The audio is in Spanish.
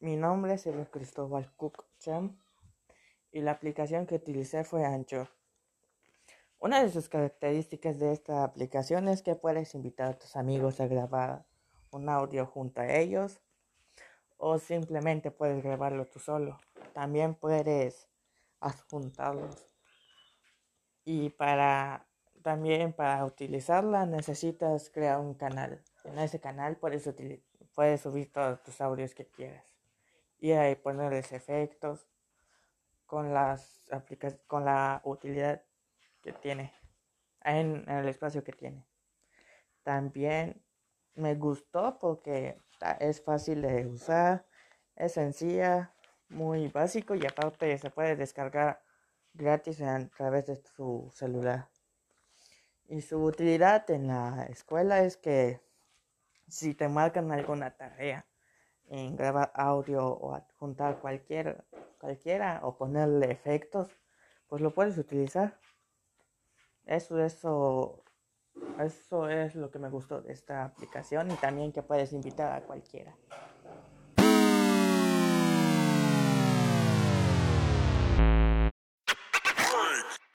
Mi nombre es Cristóbal Cook y la aplicación que utilicé fue Anchor. Una de sus características de esta aplicación es que puedes invitar a tus amigos a grabar un audio junto a ellos o simplemente puedes grabarlo tú solo. También puedes adjuntarlos. Y para también para utilizarla necesitas crear un canal. En ese canal puedes, puedes subir todos tus audios que quieras y ahí ponerles efectos con las con la utilidad que tiene en, el espacio que tiene. También me gustó porque es fácil de usar, es sencilla, muy básico y aparte se puede descargar gratis a través de su celular. Y su utilidad en la escuela es que si te marcan alguna tarea en grabar audio o adjuntar cualquier, cualquiera o ponerle efectos, pues lo puedes utilizar. Eso, eso, eso es lo que me gustó de esta aplicación y también que puedes invitar a cualquiera.